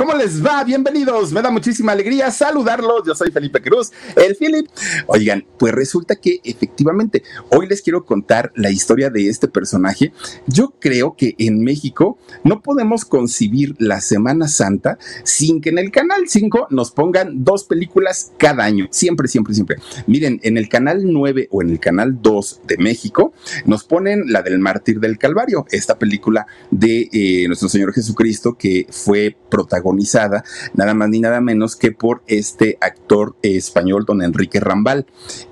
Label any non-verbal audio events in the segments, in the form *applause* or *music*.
¿Cómo les va? Bienvenidos. Me da muchísima alegría saludarlos. Yo soy Felipe Cruz, el Philip. Oigan, pues resulta que efectivamente hoy les quiero contar la historia de este personaje. Yo creo que en México no podemos concebir la Semana Santa sin que en el Canal 5 nos pongan dos películas cada año. Siempre, siempre, siempre. Miren, en el Canal 9 o en el Canal 2 de México nos ponen la del Mártir del Calvario, esta película de eh, nuestro Señor Jesucristo que fue protagonista nada más ni nada menos que por este actor español, don Enrique Rambal.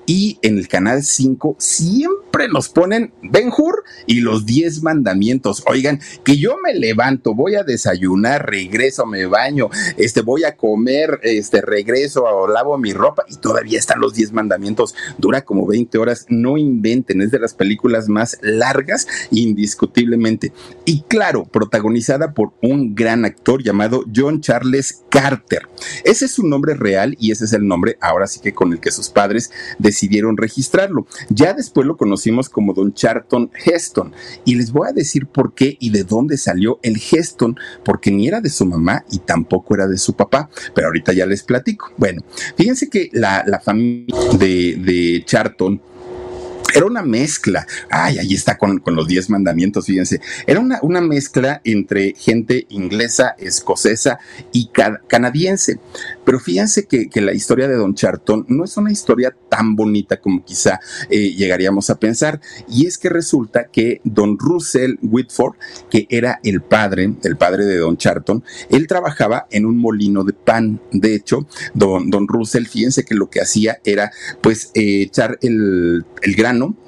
Y en el canal 5 siempre nos ponen Ben Hur y los 10 mandamientos. Oigan, que yo me levanto, voy a desayunar, regreso, me baño, este, voy a comer, este, regreso, lavo mi ropa y todavía están los 10 mandamientos. Dura como 20 horas. No inventen, es de las películas más largas, indiscutiblemente. Y claro, protagonizada por un gran actor llamado John Charles Carter. Ese es su nombre real y ese es el nombre, ahora sí que con el que sus padres decidieron decidieron registrarlo. Ya después lo conocimos como Don Charlton Heston y les voy a decir por qué y de dónde salió el Heston, porque ni era de su mamá y tampoco era de su papá, pero ahorita ya les platico. Bueno, fíjense que la, familia de, de Charlton era una mezcla. Ay, ahí está con, los diez mandamientos, fíjense. Era una, una mezcla entre gente inglesa, escocesa y canadiense. Pero fíjense que, la historia de Don Charlton no es una historia tan bonita como quizá eh, llegaríamos a pensar. Y es que resulta que Don Russell Whitford, que era el padre, el padre de Don Charlton, él trabajaba en un molino de pan. De hecho, Don, Don Russell, fíjense que lo que hacía era pues eh, echar el, el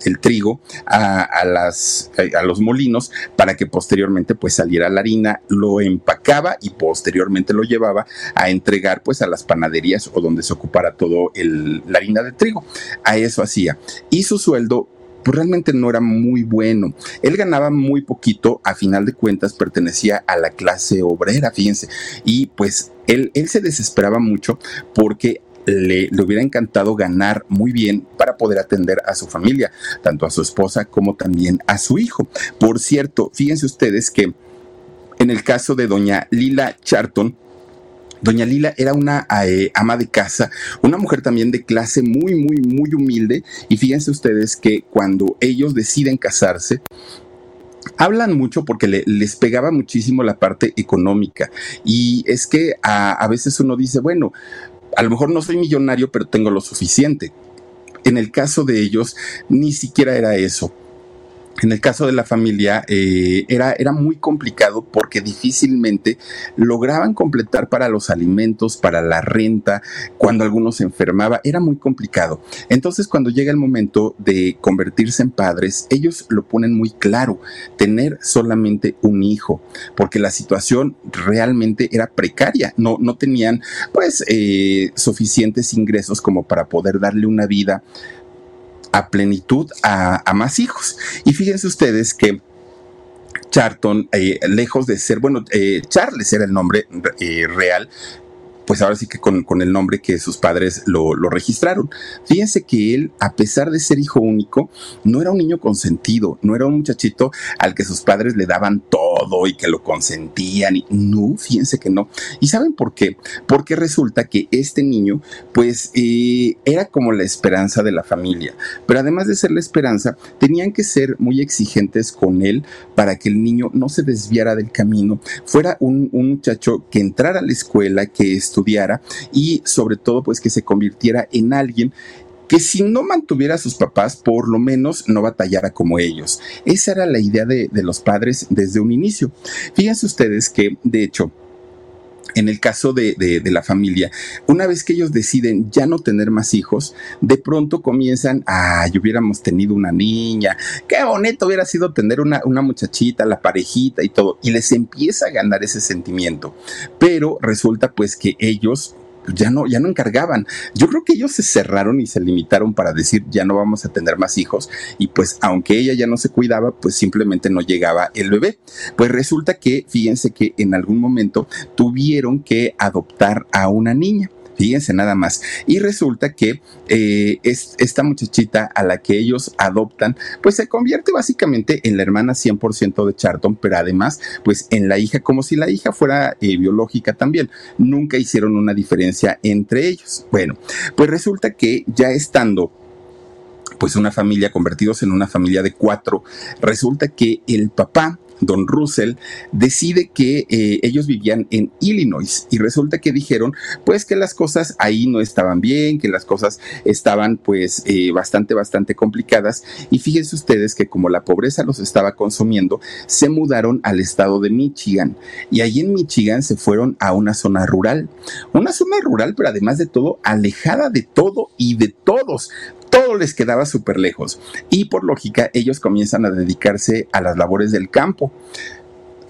el trigo, a, las, a los molinos para que posteriormente pues saliera la harina, lo empacaba y posteriormente lo llevaba a entregar pues a las panaderías o donde se ocupara todo el, la harina de trigo. A eso hacía. Y su sueldo pues realmente no era muy bueno. Él ganaba muy poquito, a final de cuentas pertenecía a la clase obrera, fíjense. Y pues él, él se desesperaba mucho porque le, hubiera encantado ganar muy bien para poder atender a su familia, tanto a su esposa como también a su hijo. Por cierto, fíjense ustedes que en el caso de doña Lila Charton, Doña Lila era una eh, ama de casa, una mujer también de clase muy, muy, muy humilde. Y fíjense ustedes que cuando ellos deciden casarse, hablan mucho porque les pegaba muchísimo la parte económica. Y es que a, a, veces uno dice, bueno, a lo mejor no soy millonario, pero tengo lo suficiente. En el caso de ellos, ni siquiera era eso en el caso de la familia eh, era, era muy complicado porque difícilmente lograban completar para los alimentos, para la renta, cuando alguno se enfermaba, era muy complicado. Entonces cuando llega el momento de convertirse en padres, ellos lo ponen muy claro, tener solamente un hijo, porque la situación realmente era precaria, no, no tenían pues eh, suficientes ingresos como para poder darle una vida a plenitud a, más hijos. Y fíjense ustedes que Charlton, eh, lejos de ser, bueno, eh, Charles era el nombre eh, real, pues ahora sí que con, el nombre que sus padres lo, registraron. Fíjense que él, a pesar de ser hijo único, no era un niño consentido, no era un muchachito al que sus padres le daban todo y que lo consentían. Y, no, fíjense que no. ¿Y saben por qué? Porque resulta que este niño, pues, eh, era como la esperanza de la familia. Pero además de ser la esperanza, tenían que ser muy exigentes con él para que el niño no se desviara del camino, fuera un muchacho que entrara a la escuela, que estudiara y sobre todo, pues, que se convirtiera en alguien que si no mantuviera a sus papás, por lo menos no batallara como ellos. Esa era la idea de, los padres desde un inicio. Fíjense ustedes que, de hecho, en el caso de, la familia, una vez que ellos deciden ya no tener más hijos, de pronto comienzan, ay, hubiéramos tenido una niña, qué bonito hubiera sido tener una muchachita, la parejita y todo, y les empieza a ganar ese sentimiento. Pero resulta pues que ellos ya no, ya no encargaban. Yo creo que ellos se cerraron y se limitaron para decir ya no vamos a tener más hijos y pues aunque ella ya no se cuidaba, pues simplemente no llegaba el bebé. Pues resulta que, fíjense que en algún momento tuvieron que adoptar a una niña. Fíjense nada más. Y resulta que eh, es, esta muchachita a la que ellos adoptan, pues se convierte básicamente en la hermana 100% de Charlton, pero además, pues en la hija, como si la hija fuera eh, biológica también. Nunca hicieron una diferencia entre ellos. Bueno, pues resulta que ya estando pues una familia, convertidos en una familia de cuatro, resulta que el papá don Russell, decide que eh, ellos vivían en Illinois y resulta que dijeron pues que las cosas ahí no estaban bien, que las cosas estaban pues eh, bastante, bastante complicadas. Y fíjense ustedes que como la pobreza los estaba consumiendo, se mudaron al estado de Michigan. Y ahí en Michigan se fueron a una zona rural, una zona rural pero además de todo alejada de todo y de todos, todo les quedaba súper lejos y por lógica ellos comienzan a dedicarse a las labores del campo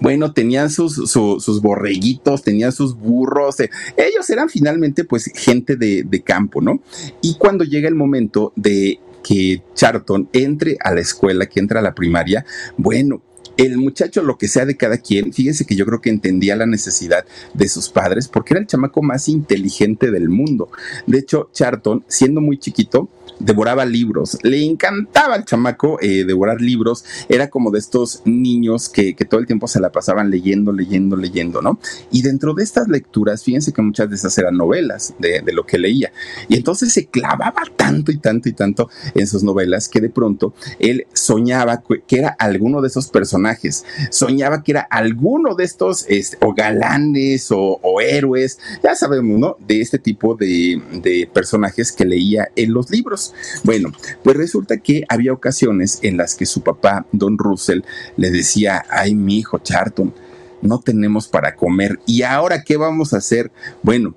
bueno, tenían sus, borreguitos, tenían sus burros, eh, ellos eran finalmente pues gente de, campo, ¿no? Y cuando llega el momento de que Charlton entre a la escuela, que entra a la primaria, bueno, el muchacho, lo que sea de cada quien, fíjense que yo creo que entendía la necesidad de sus padres porque era el chamaco más inteligente del mundo. De hecho, Charlton, siendo muy chiquito, devoraba libros. Le encantaba al chamaco eh, devorar libros. Era como de estos niños que, todo el tiempo se la pasaban leyendo, leyendo, leyendo, ¿no? Y dentro de estas lecturas, fíjense que muchas de esas eran novelas de, lo que leía. Y entonces se clavaba tanto y tanto y tanto en sus novelas que de pronto él soñaba que era alguno de esos personajes. Soñaba que era alguno de estos este, o galanes o, héroes, ya sabemos, ¿no? De este tipo de, de personajes que leía en los libros. Bueno, pues resulta que había ocasiones en las que su papá, don Russell, le decía, ay, mi hijo Charlton, no tenemos para comer. ¿Y ahora qué vamos a hacer? Bueno,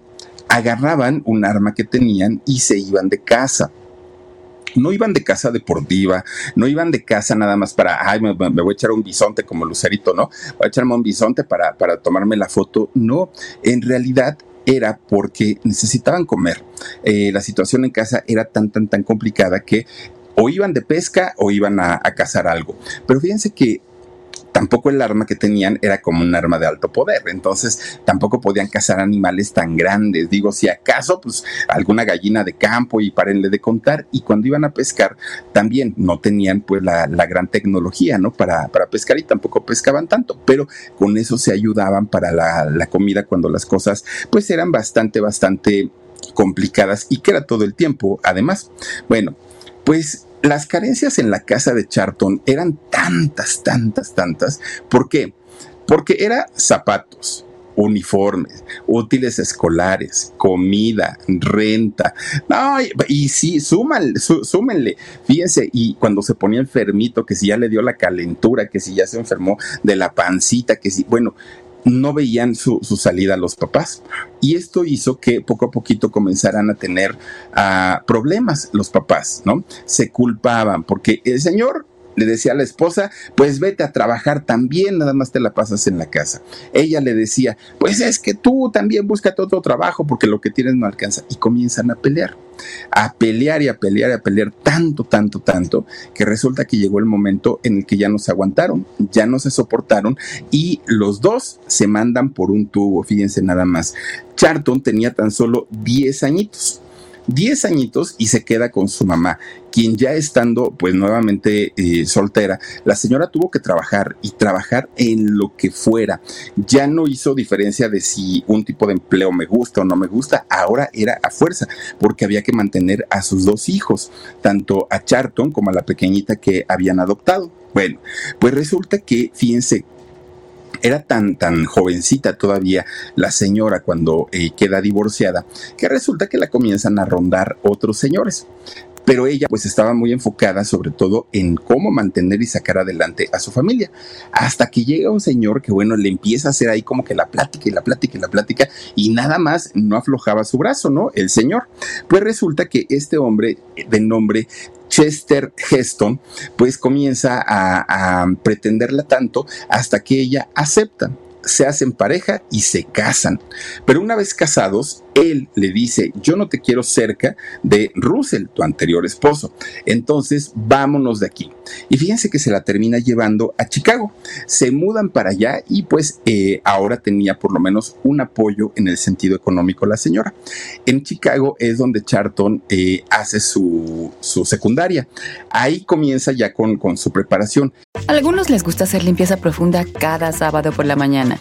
agarraban un arma que tenían y se iban de casa no iban de casa deportiva, no iban de casa nada más para, ay, me, voy a echar un bisonte como Lucerito, ¿no? Voy a echarme un bisonte para, para tomarme la foto. No, en realidad era porque necesitaban comer. Eh, la situación en casa era tan, tan, tan complicada que o iban de pesca o iban a, a cazar algo. Pero fíjense que tampoco el arma que tenían era como un arma de alto poder, entonces tampoco podían cazar animales tan grandes. Digo, si acaso, pues alguna gallina de campo y párenle de contar. Y cuando iban a pescar, también no tenían pues la, gran tecnología, ¿no? Para, para, pescar y tampoco pescaban tanto, pero con eso se ayudaban para la, la comida cuando las cosas pues eran bastante, bastante complicadas y que era todo el tiempo, además. Bueno, pues las carencias en la casa de Charlton eran tantas, tantas, tantas. ¿Por qué? Porque era zapatos, uniformes, útiles escolares, comida, renta. No, y, sí, súmenle. Fíjense, y cuando se ponía enfermito, que si ya le dio la calentura, que si ya se enfermó de la pancita, que si, bueno, no veían su, salida los papás. Y esto hizo que poco a poquito comenzaran a tener ah, problemas los papás, ¿no? Se culpaban porque el señor le decía a la esposa, pues vete a trabajar también, nada más te la pasas en la casa. Ella le decía, pues es que tú también búscate otro trabajo porque lo que tienes no alcanza. Y comienzan a pelear, a pelear y a pelear y a pelear tanto, tanto, tanto, que resulta que llegó el momento en el que ya no se aguantaron, ya no se soportaron y los dos se mandan por un tubo, fíjense nada más. Charlton tenía tan solo 10 añitos 10 añitos y se queda con su mamá, quien ya estando pues nuevamente eh, soltera, la señora tuvo que trabajar y trabajar en lo que fuera. Ya no hizo diferencia de si un tipo de empleo me gusta o no me gusta, ahora era a fuerza, porque había que mantener a sus dos hijos, tanto a Charlton como a la pequeñita que habían adoptado. Bueno, pues resulta que, fíjense, era tan, tan jovencita todavía la señora cuando eh, queda divorciada, que resulta que la comienzan a rondar otros señores pero ella pues estaba muy enfocada sobre todo en cómo mantener y sacar adelante a su familia, hasta que llega un señor que bueno, le empieza a hacer ahí como que la plática y la plática y la plática y nada más no aflojaba su brazo, ¿no? El señor. Pues resulta que este hombre de nombre Chester Heston, pues comienza a, a, pretenderla tanto hasta que ella acepta se hacen pareja y se casan. Pero una vez casados, él le dice, yo no te quiero cerca de Russell, tu anterior esposo. Entonces, vámonos de aquí. Y fíjense que se la termina llevando a Chicago. Se mudan para allá y pues eh, ahora tenía por lo menos un apoyo en el sentido económico la señora. En Chicago es donde Charlton eh, hace su, su, secundaria. Ahí comienza ya con, con su preparación. A algunos les gusta hacer limpieza profunda cada sábado por la mañana.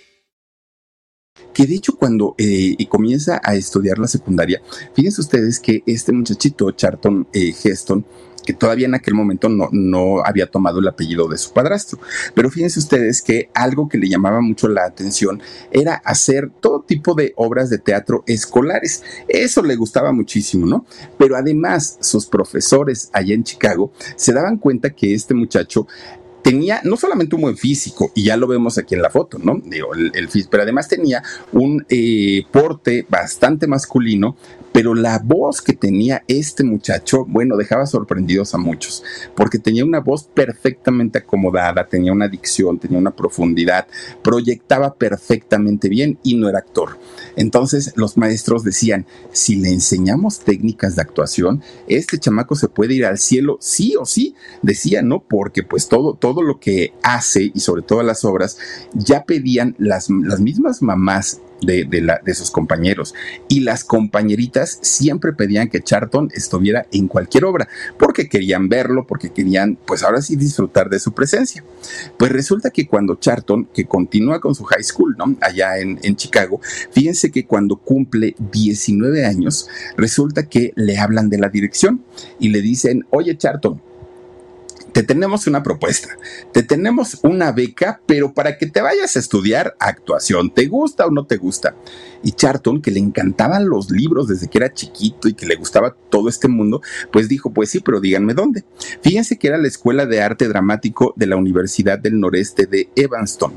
que de hecho cuando eh, comienza a estudiar la secundaria, fíjense ustedes que este muchachito, Charlton eh, Heston, que todavía en aquel momento no, no, había tomado el apellido de su padrastro. Pero fíjense ustedes que algo que le llamaba mucho la atención era hacer todo tipo de obras de teatro escolares. Eso le gustaba muchísimo, ¿no? Pero además sus profesores allá en Chicago se daban cuenta que este muchacho tenía no solamente un buen físico, y ya lo vemos aquí en la foto, ¿no? El, el pero además tenía un eh, porte bastante masculino, pero la voz que tenía este muchacho, bueno, dejaba sorprendidos a muchos, porque tenía una voz perfectamente acomodada, tenía una dicción, tenía una profundidad, proyectaba perfectamente bien y no era actor. Entonces los maestros decían, si le enseñamos técnicas de actuación, este chamaco se puede ir al cielo sí o sí, decía, ¿no? Porque pues todo, todo lo que hace y sobre todo las obras, ya pedían las, las mismas mamás de, la, de, sus compañeros. Y las compañeritas siempre pedían que Charlton estuviera en cualquier obra, porque querían verlo, porque querían, pues ahora sí, disfrutar de su presencia. Pues resulta que cuando Charlton, que continúa con su high school, ¿no? Allá en, en Chicago, fíjense que cuando cumple 19 años, resulta que le hablan de la dirección y le dicen, oye Charlton, te tenemos una propuesta, te tenemos una beca, pero para que te vayas a estudiar actuación, ¿te gusta o no te gusta? Y Charlton, que le encantaban los libros desde que era chiquito y que le gustaba todo este mundo, pues dijo, pues sí, pero díganme dónde. Fíjense que era la Escuela de Arte Dramático de la Universidad del Noreste de Evanston.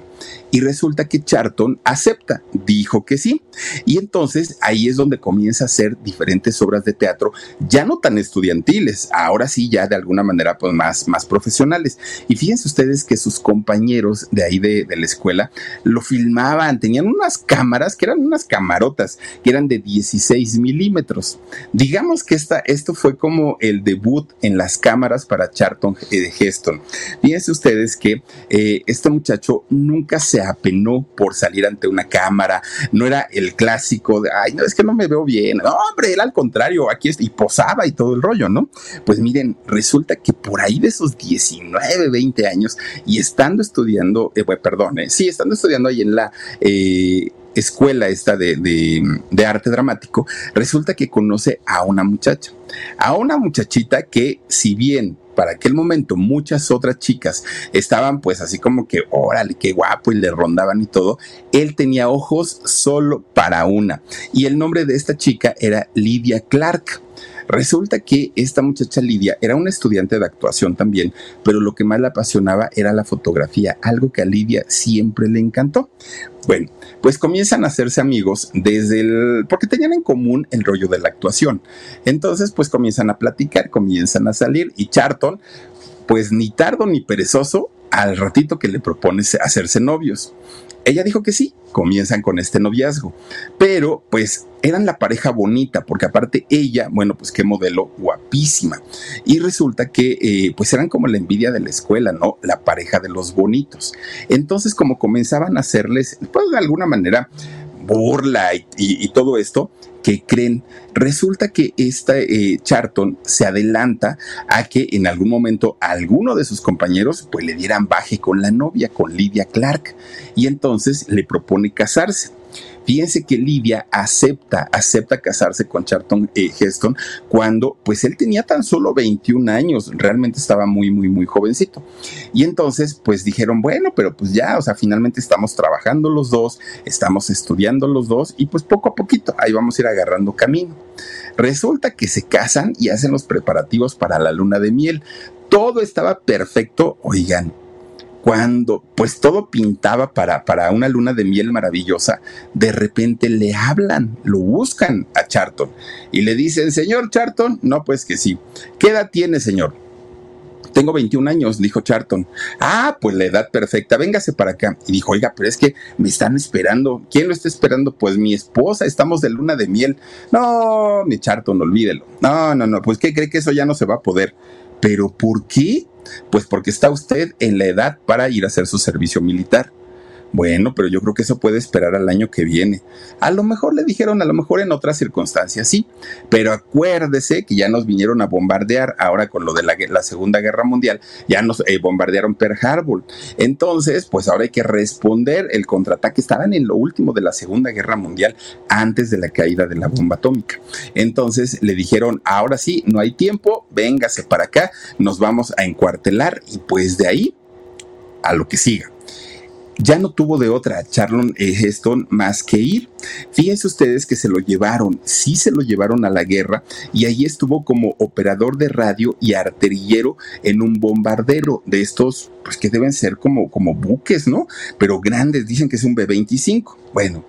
Y resulta que Charlton acepta, dijo que sí. Y entonces ahí es donde comienza a hacer diferentes obras de teatro, ya no tan estudiantiles, ahora sí ya de alguna manera pues más, más profesionales. Y fíjense ustedes que sus compañeros de ahí de, la escuela lo filmaban, tenían unas cámaras que eran unas camarotas que eran de 16 milímetros. Digamos que esta, esto fue como el debut en las cámaras para Charlton Heston. Fíjense ustedes que eh, este muchacho nunca se apenó por salir ante una cámara, no era el clásico de, ay, no, es que no me veo bien. No, hombre, él al contrario, aquí está, y posaba y todo el rollo, ¿no? Pues miren, resulta que por ahí de esos 19, 20 años y estando estudiando, eh, perdón, eh, sí, estando estudiando ahí en la... Eh, escuela esta de, de, arte dramático, resulta que conoce a una muchacha, a una muchachita que si bien para aquel momento muchas otras chicas estaban pues así como que, órale, qué guapo y le rondaban y todo, él tenía ojos solo para una. Y el nombre de esta chica era Lydia Clark. Resulta que esta muchacha Lidia era una estudiante de actuación también, pero lo que más la apasionaba era la fotografía, algo que a Lidia siempre le encantó. Bueno, pues comienzan a hacerse amigos desde el, porque tenían en común el rollo de la actuación. Entonces, pues comienzan a platicar, comienzan a salir y Charlton pues ni tardo ni perezoso, al ratito que le propones hacerse novios. Ella dijo que sí, comienzan con este noviazgo, pero pues eran la pareja bonita, porque aparte ella, bueno, pues qué modelo guapísima. Y resulta que eh, pues eran como la envidia de la escuela, ¿no? La pareja de los bonitos. Entonces como comenzaban a hacerles, pues de alguna manera, burla y todo esto, que creen? Resulta que esta eh, Charton se adelanta a que en algún momento alguno de sus compañeros pues le dieran baje con la novia, con Lydia Clark, y entonces le propone casarse. Fíjense que Lidia acepta, acepta casarse con Charlton eh, Heston cuando pues él tenía tan solo 21 años, realmente estaba muy, muy, muy jovencito. Y entonces pues dijeron, bueno, pero pues ya, o sea, finalmente estamos trabajando los dos, estamos estudiando los dos y pues poco a poquito ahí vamos a ir agarrando camino. Resulta que se casan y hacen los preparativos para la luna de miel. Todo estaba perfecto, oigan, cuando pues todo pintaba para, para una luna de miel maravillosa, de repente le hablan, lo buscan a Charton y le dicen, señor Charton, no, pues que sí. ¿Qué edad tiene, señor? Tengo 21 años, dijo Charton. Ah, pues la edad perfecta, véngase para acá. Y dijo, oiga, pero es que me están esperando. ¿Quién lo está esperando? Pues mi esposa, estamos de luna de miel. No, mi Charton, olvídelo. No, no, no, pues ¿qué cree que eso ya no se va a poder? ¿Pero por qué? Pues porque está usted en la edad para ir a hacer su servicio militar. Bueno, pero yo creo que eso puede esperar al año que viene. A lo mejor le dijeron, a lo mejor en otras circunstancias, sí, pero acuérdese que ya nos vinieron a bombardear ahora con lo de la, Segunda Guerra Mundial, ya nos eh, bombardearon Pearl Harbor. Entonces, pues ahora hay que responder el contraataque. Estaban en lo último de la Segunda Guerra Mundial, antes de la caída de la bomba atómica. Entonces le dijeron, ahora sí, no hay tiempo, véngase para acá, nos vamos a encuartelar y pues de ahí a lo que siga ya no tuvo de otra Charlon Heston más que ir. Fíjense ustedes que se lo llevaron, sí se lo llevaron a la guerra y ahí estuvo como operador de radio y artillero en un bombardero de estos, pues que deben ser como, como buques, ¿no? Pero grandes, dicen que es un B-25. Bueno,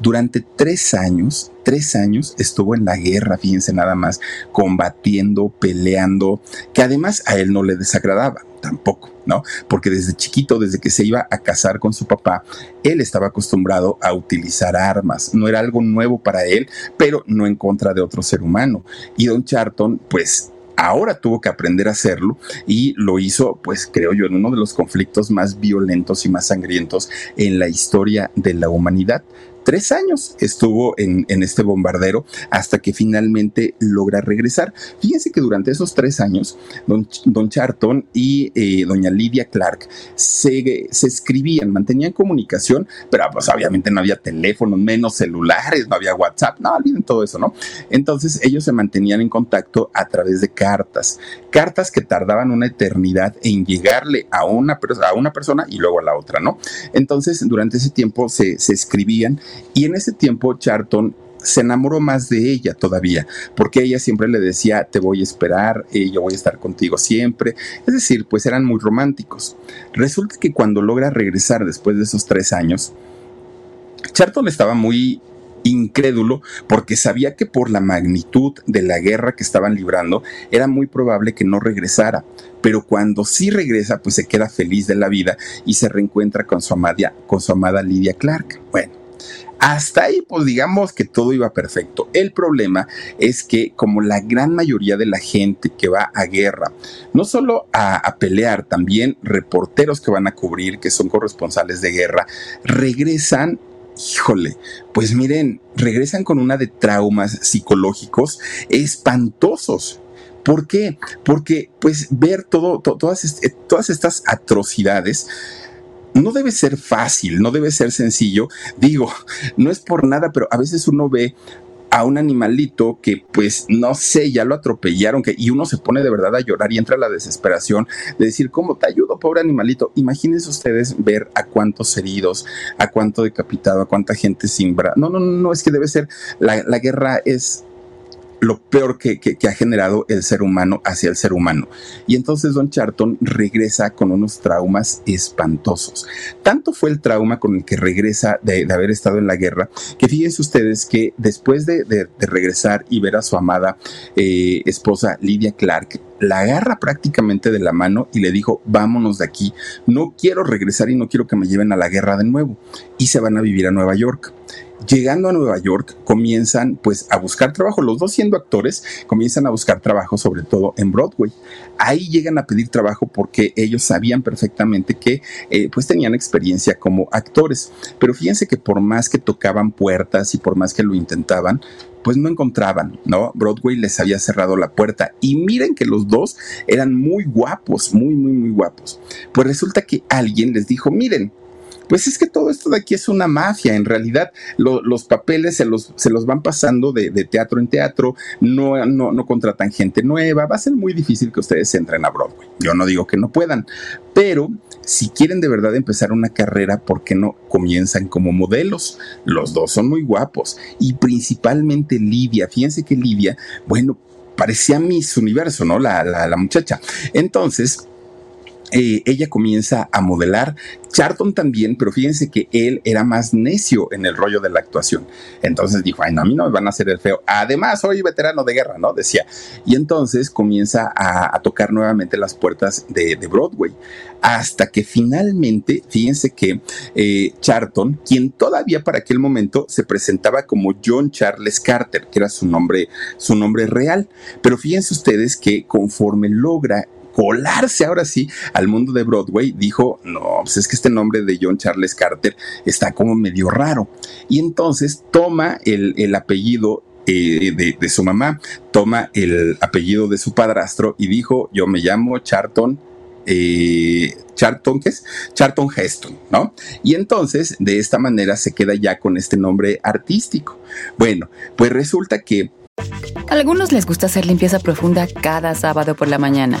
durante tres años, tres años estuvo en la guerra, fíjense nada más, combatiendo, peleando, que además a él no le desagradaba tampoco, ¿no? Porque desde chiquito, desde que se iba a casar con su papá, él estaba acostumbrado a utilizar armas. No era algo nuevo para él, pero no en contra de otro ser humano. Y Don Charton, pues ahora tuvo que aprender a hacerlo y lo hizo, pues creo yo, en uno de los conflictos más violentos y más sangrientos en la historia de la humanidad tres años estuvo en, este bombardero hasta que finalmente logra regresar. Fíjense que durante esos tres años, don, don Charton y eh, doña Lidia Clark se, se, escribían, mantenían comunicación, pero pues obviamente no había teléfonos, menos celulares, no había WhatsApp, no olviden todo eso, ¿no? Entonces ellos se mantenían en contacto a través de cartas, cartas que tardaban una eternidad en llegarle a una, a una persona y luego a la otra, ¿no? Entonces durante ese tiempo se, se escribían y en ese tiempo Charton se enamoró más de ella todavía, porque ella siempre le decía, te voy a esperar, eh, yo voy a estar contigo siempre. Es decir, pues eran muy románticos. Resulta que cuando logra regresar después de esos tres años, Charton estaba muy incrédulo porque sabía que por la magnitud de la guerra que estaban librando era muy probable que no regresara. Pero cuando sí regresa, pues se queda feliz de la vida y se reencuentra con su amada, con su amada Lydia Clark. Bueno, hasta ahí, pues digamos que todo iba perfecto. El problema es que como la gran mayoría de la gente que va a guerra, no solo a, pelear, también reporteros que van a cubrir, que son corresponsales de guerra, regresan híjole, pues miren, regresan con una de traumas psicológicos espantosos. ¿Por qué? Porque pues ver todas, todas estas atrocidades no debe ser fácil, no debe ser sencillo. Digo, no es por nada, pero a veces uno ve a un animalito que pues no sé, ya lo atropellaron que, y uno se pone de verdad a llorar y entra la desesperación de decir, ¿cómo te ayudo, pobre animalito? Imagínense ustedes ver a cuántos heridos, a cuánto decapitado, a cuánta gente sin brazos. No, no, no, es que debe ser, la guerra es lo peor que, ha generado el ser humano hacia el ser humano. Y entonces Don Charton regresa con unos traumas espantosos. Tanto fue el trauma con el que regresa de, haber estado en la guerra, que fíjense ustedes que después de, regresar y ver a su amada eh, esposa Lydia Clark, la agarra prácticamente de la mano y le dijo, vámonos de aquí, no quiero regresar y no quiero que me lleven a la guerra de nuevo. Y se van a vivir a Nueva York. Llegando a Nueva York, comienzan pues a buscar trabajo. Los dos siendo actores, comienzan a buscar trabajo, sobre todo en Broadway. Ahí llegan a pedir trabajo porque ellos sabían perfectamente que eh, pues tenían experiencia como actores. Pero fíjense que por más que tocaban puertas y por más que lo intentaban, pues no encontraban, ¿no? Broadway les había cerrado la puerta y miren que los dos eran muy guapos, muy, muy, muy guapos. Pues resulta que alguien les dijo, miren, pues es que todo esto de aquí es una mafia. En realidad, los papeles se los, se los van pasando de, teatro en teatro, no, no, no contratan gente nueva. Va a ser muy difícil que ustedes entren a Broadway. Yo no digo que no puedan, pero si quieren de verdad empezar una carrera, ¿por qué no comienzan como modelos? Los dos son muy guapos y principalmente Livia. Fíjense que Livia, bueno, parecía Miss Universo, ¿no? La, la muchacha. Entonces, eh, ella comienza a modelar. Charlton también, pero fíjense que él era más necio en el rollo de la actuación. Entonces dijo, ay, a mí no me van a hacer el feo. Además, soy veterano de guerra, ¿no? Decía. Y entonces comienza a, tocar nuevamente las puertas de, Broadway. Hasta que finalmente, fíjense que eh, Charlton, quien todavía para aquel momento se presentaba como John Charles Carter, que era su nombre, su nombre real. Pero fíjense ustedes que conforme logra colarse ahora sí al mundo de Broadway, dijo, no, pues es que este nombre de John Charles Carter está como medio raro. Y entonces toma el, apellido eh, de, su mamá, toma el apellido de su padrastro y dijo, yo me llamo Charlton. Eh, Charlton, ¿qué es? Charlton Heston, ¿no? Y entonces, de esta manera se queda ya con este nombre artístico. Bueno, pues resulta que... A algunos les gusta hacer limpieza profunda cada sábado por la mañana.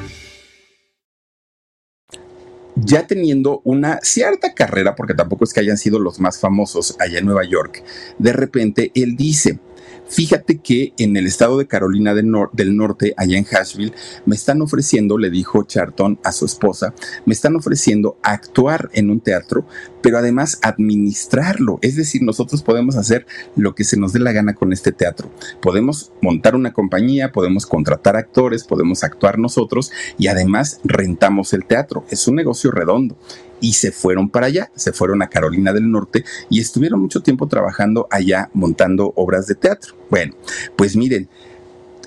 ya teniendo una cierta carrera, porque tampoco es que hayan sido los más famosos allá en Nueva York, de repente él dice, Fíjate que en el estado de Carolina del, Norte, allá en Asheville, me están ofreciendo, le dijo Charlton a su esposa, me están ofreciendo actuar en un teatro, pero además administrarlo. Es decir, nosotros podemos hacer lo que se nos dé la gana con este teatro. Podemos montar una compañía, podemos contratar actores, podemos actuar nosotros y además rentamos el teatro. Es un negocio redondo y se fueron para allá, se fueron a Carolina del Norte y estuvieron mucho tiempo trabajando allá montando obras de teatro. Bueno, pues miren,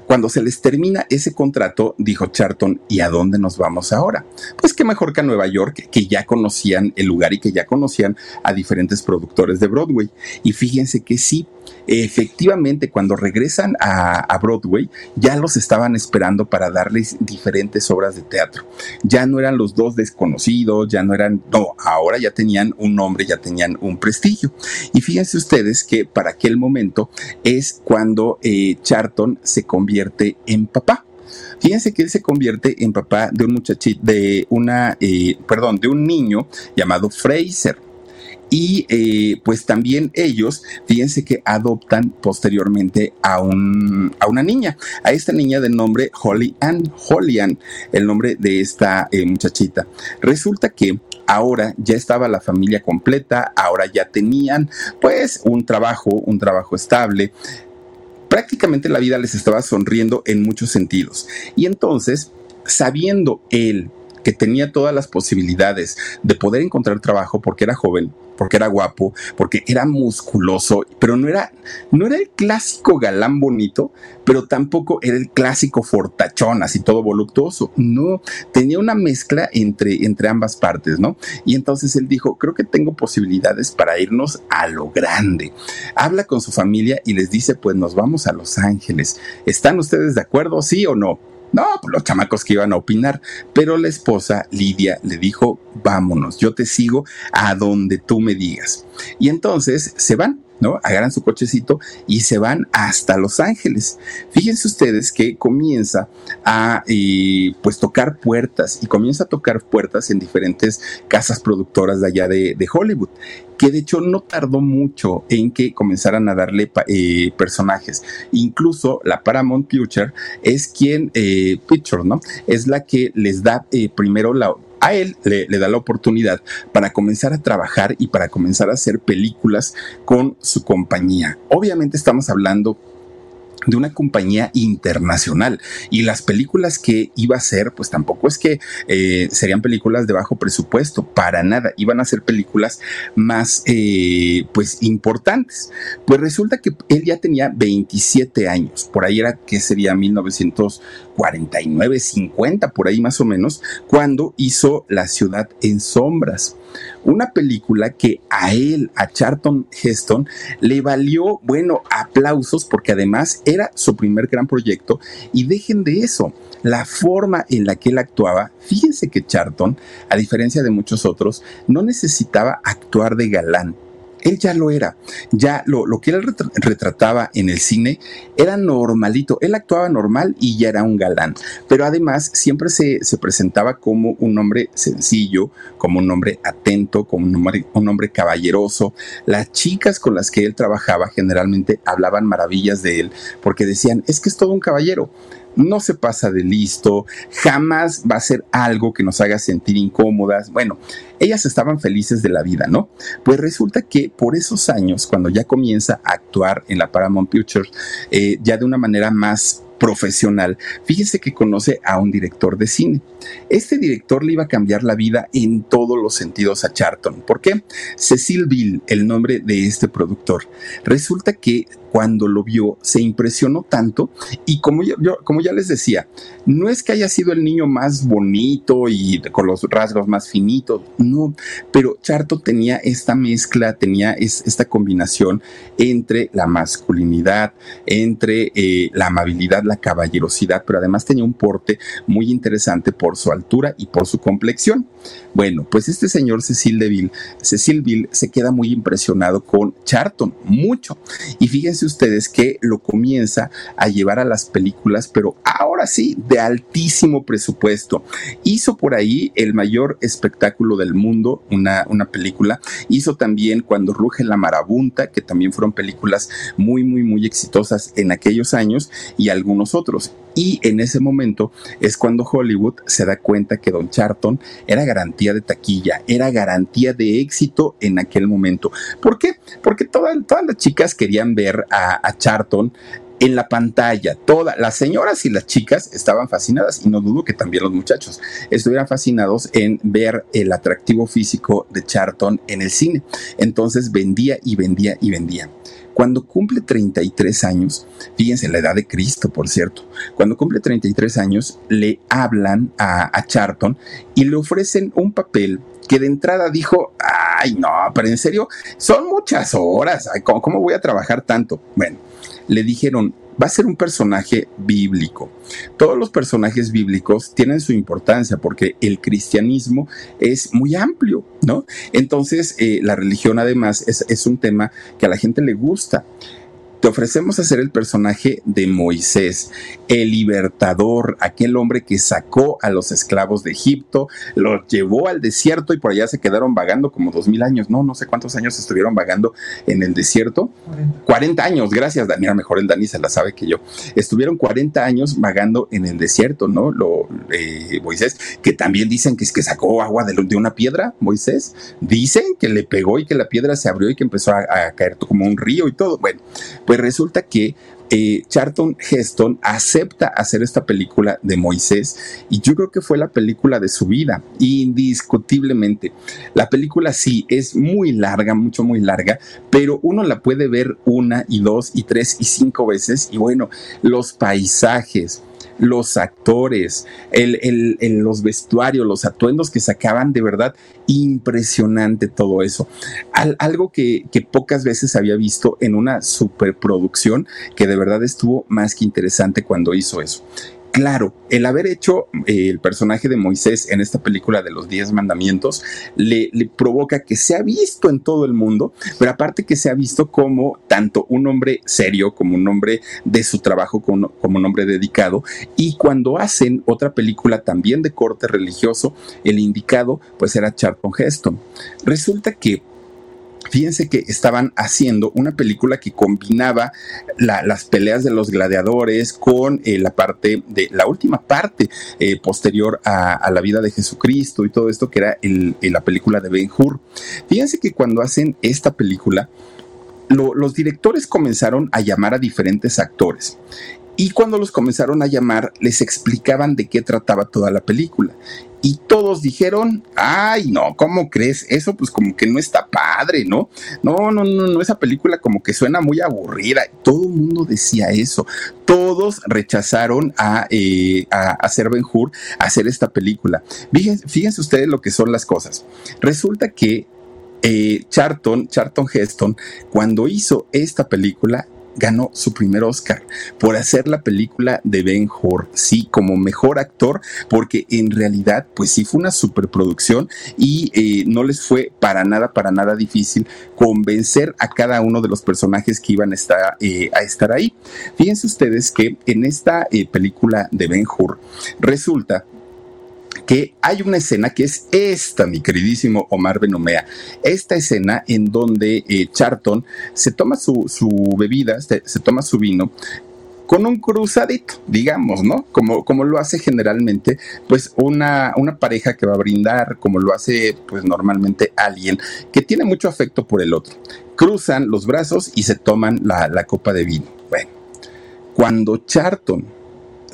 cuando se les termina ese contrato, dijo Charlton, ¿y a dónde nos vamos ahora? Pues qué mejor que a Nueva York, que ya conocían el lugar y que ya conocían a diferentes productores de Broadway. Y fíjense que sí, efectivamente cuando regresan a, Broadway ya los estaban esperando para darles diferentes obras de teatro. Ya no eran los dos desconocidos, ya no eran, no, ahora ya tenían un nombre, ya tenían un prestigio. Y fíjense ustedes que para aquel momento es cuando eh, Charlton se convierte en papá. Fíjense que él se convierte en papá de un muchachito, de una, eh, perdón, de un niño llamado Fraser. Y eh, pues también ellos, fíjense que adoptan posteriormente a, un, a una niña, a esta niña de nombre Holly Ann, Holly Ann, el nombre de esta eh, muchachita. Resulta que ahora ya estaba la familia completa, ahora ya tenían pues un trabajo, un trabajo estable. Prácticamente la vida les estaba sonriendo en muchos sentidos. Y entonces, sabiendo él que tenía todas las posibilidades de poder encontrar trabajo porque era joven, porque era guapo, porque era musculoso, pero no era, no era el clásico galán bonito, pero tampoco era el clásico fortachón, así todo voluptuoso. No, tenía una mezcla entre, entre ambas partes, ¿no? Y entonces él dijo, creo que tengo posibilidades para irnos a lo grande. Habla con su familia y les dice, pues nos vamos a Los Ángeles. ¿Están ustedes de acuerdo, sí o no? No, pues los chamacos que iban a opinar. Pero la esposa, Lidia, le dijo, vámonos, yo te sigo a donde tú me digas. Y entonces se van ¿no? Agarran su cochecito y se van hasta Los Ángeles. Fíjense ustedes que comienza a eh, pues tocar puertas y comienza a tocar puertas en diferentes casas productoras de allá de, Hollywood que de hecho no tardó mucho en que comenzaran a darle eh, personajes. Incluso la Paramount Picture es quien, eh, Picture, ¿no? Es la que les da primero la, a él le, da la oportunidad para comenzar a trabajar y para comenzar a hacer películas con su compañía. Obviamente estamos hablando de una compañía internacional. Y las películas que iba a hacer pues tampoco es que eh, serían películas de bajo presupuesto para nada. Iban a ser películas más eh, pues importantes. Pues resulta que él ya tenía 27 años. Por ahí era que sería 1949 50 por ahí más o menos cuando hizo La ciudad en sombras una película que a él, a Charlton Heston, le valió, bueno, aplausos porque además era su primer gran proyecto. Y dejen de eso, la forma en la que él actuaba, fíjense que Charlton, a diferencia de muchos otros, no necesitaba actuar de galán él ya lo era. Ya lo, que él retrataba en el cine era normalito. Él actuaba normal y ya era un galán. Pero además siempre se, presentaba como un hombre sencillo, como un hombre atento, como un hombre, un hombre caballeroso. Las chicas con las que él trabajaba generalmente hablaban maravillas de él porque decían, es que es todo un caballero no se pasa de listo, jamás va a ser algo que nos haga sentir incómodas. Bueno, ellas estaban felices de la vida, ¿no? Pues resulta que por esos años, cuando ya comienza a actuar en la Paramount Pictures, eh, ya de una manera más profesional, fíjese que conoce a un director de cine. Este director le iba a cambiar la vida en todos los sentidos a Charlton. ¿Por qué? Cecil Bill, el nombre de este productor. Resulta que cuando lo vio se impresionó tanto y como yo, como ya les decía, no es que haya sido el niño más bonito y con los rasgos más finitos, no, pero Charto tenía esta mezcla, tenía esta combinación entre la masculinidad, entre eh, la amabilidad, la caballerosidad, pero además tenía un porte muy interesante por su altura y por su complexión. Bueno, pues este señor Cecil Deville, Cecil Bill se queda muy impresionado con Charlton, mucho. Y fíjense ustedes que lo comienza a llevar a las películas, pero ahora sí, de altísimo presupuesto. Hizo por ahí el mayor espectáculo del mundo, una, una película. Hizo también Cuando ruge la marabunta, que también fueron películas muy, muy, muy exitosas en aquellos años y algunos otros. Y en ese momento es cuando Hollywood se da cuenta que Don Charlton era garantía de taquilla, era garantía de éxito en aquel momento. ¿Por qué? Porque todas, todas las chicas querían ver a, a Charlton en la pantalla. Todas las señoras y las chicas estaban fascinadas y no dudo que también los muchachos estuvieran fascinados en ver el atractivo físico de Charlton en el cine. Entonces vendía y vendía y vendía. Cuando cumple 33 años, fíjense la edad de Cristo, por cierto, cuando cumple 33 años, le hablan a, a Charlton y le ofrecen un papel que de entrada dijo, ay no, pero en serio, son muchas horas, ¿cómo, ¿cómo voy a trabajar tanto? Bueno, le dijeron, va a ser un personaje bíblico. Todos los personajes bíblicos tienen su importancia porque el cristianismo es muy amplio, ¿no? Entonces, eh, la religión además es, es un tema que a la gente le gusta. Te ofrecemos hacer el personaje de Moisés, el libertador, aquel hombre que sacó a los esclavos de Egipto, los llevó al desierto y por allá se quedaron vagando como dos mil años, no, no sé cuántos años estuvieron vagando en el desierto. 40, años, gracias, Daniela, mejor el Dani se la sabe que yo. Estuvieron 40 años vagando en el desierto, ¿no? Lo, eh, Moisés, que también dicen que es que sacó agua de, de, una piedra, Moisés. Dicen que le pegó y que la piedra se abrió y que empezó a, a caer como un río y todo. Bueno, pues pues resulta que eh, Charlton Heston acepta hacer esta película de Moisés y yo creo que fue la película de su vida, indiscutiblemente. La película sí es muy larga, mucho, muy larga, pero uno la puede ver una y dos y tres y cinco veces y bueno, los paisajes, los actores, el, los vestuarios, los atuendos que sacaban, de verdad impresionante todo eso. algo que, que, pocas veces había visto en una superproducción que de verdad estuvo más que interesante cuando hizo eso. Claro, el haber hecho eh, el personaje de Moisés en esta película de los Diez Mandamientos le, provoca que se ha visto en todo el mundo, pero aparte que se ha visto como tanto un hombre serio, como un hombre de su trabajo, como, como un hombre dedicado, y cuando hacen otra película también de corte religioso, el indicado pues era Charlton Heston. Resulta que Fíjense que estaban haciendo una película que combinaba las peleas de los gladiadores con eh, la parte de la última parte eh, posterior a, la vida de Jesucristo y todo esto que era la película de Ben Hur. Fíjense que cuando hacen esta película, los directores comenzaron a llamar a diferentes actores y cuando los comenzaron a llamar, les explicaban de qué trataba toda la película. Y todos dijeron, ay, no, ¿cómo crees? Eso pues como que no está padre, ¿no? No, no, no, no, esa película como que suena muy aburrida. Todo el mundo decía eso. Todos rechazaron a, eh, hacer Ben Hur, hacer esta película. Fíjense, fíjense ustedes lo que son las cosas. Resulta que eh, Charlton, Charlton Heston, cuando hizo esta película, ganó su primer Oscar por hacer la película de Ben Hur, sí, como mejor actor, porque en realidad, pues sí fue una superproducción y eh, no les fue para nada, para nada difícil convencer a cada uno de los personajes que iban a estar, eh, ahí. Fíjense ustedes que en esta eh, película de Ben Hur resulta que hay una escena que es esta, mi queridísimo Omar Benomea, esta escena en donde eh, Charlton se toma su, bebida, se, toma su vino, con un cruzadito, digamos, ¿no? Como, como lo hace generalmente, pues una, una, pareja que va a brindar, como lo hace pues normalmente alguien que tiene mucho afecto por el otro. Cruzan los brazos y se toman la, la copa de vino. Bueno, cuando Charlton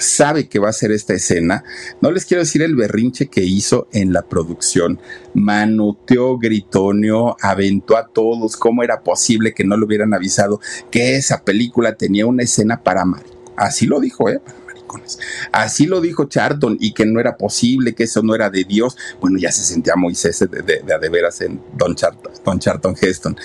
sabe que va a ser esta escena. No les quiero decir el berrinche que hizo en la producción. Manuteó, gritonio, aventó a todos cómo era posible que no le hubieran avisado que esa película tenía una escena para Mario. Así lo dijo, ¿eh? Así lo dijo Charlton y que no era posible, que eso no era de Dios. Bueno, ya se sentía Moisés de, de, de, veras en Don Charlton, Don Charlton Heston.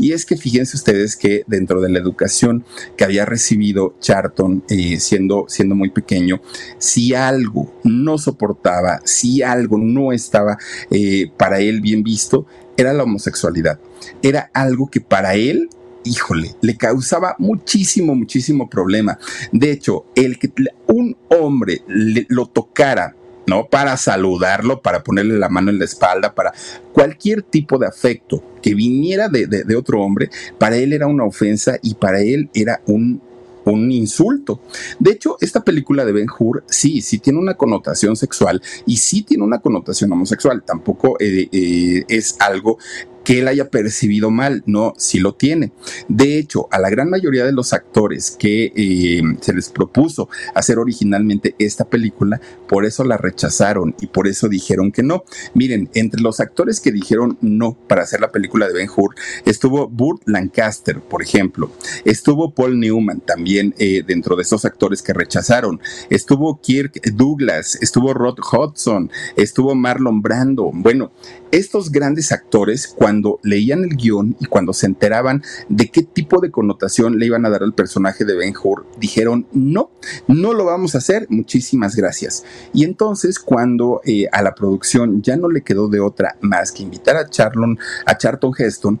Y es que fíjense ustedes que dentro de la educación que había recibido Charlton eh, siendo, siendo muy pequeño, si algo no soportaba, si algo no estaba eh, para él bien visto, era la homosexualidad. Era algo que para él híjole, le causaba muchísimo, muchísimo problema. De hecho, el que un hombre lo tocara ¿no? Para saludarlo, para ponerle la mano en la espalda, para cualquier tipo de afecto que viniera de, de, otro hombre, para él era una ofensa y para él era un un insulto. De hecho, esta película de Ben Hur sí, sí tiene una connotación sexual y sí tiene una connotación homosexual. Tampoco eh, eh, es algo que él haya percibido mal, no, sí lo tiene. De hecho, a la gran mayoría de los actores que eh, se les propuso hacer originalmente esta película, por eso la rechazaron y por eso dijeron que no. Miren, entre los actores que dijeron no para hacer la película de Ben Hur, estuvo Burt Lancaster, por ejemplo, estuvo Paul Newman también eh, dentro de esos actores que rechazaron, estuvo Kirk Douglas, estuvo Rod Hudson, estuvo Marlon Brando. Bueno, estos grandes actores, cuando leían el guion y cuando se enteraban de qué tipo de connotación le iban a dar al personaje de Ben Hur, dijeron, no, no lo vamos a hacer, muchísimas gracias. Y entonces cuando eh, a la producción ya no le quedó de otra más que invitar a Charlon, a Charlton Heston,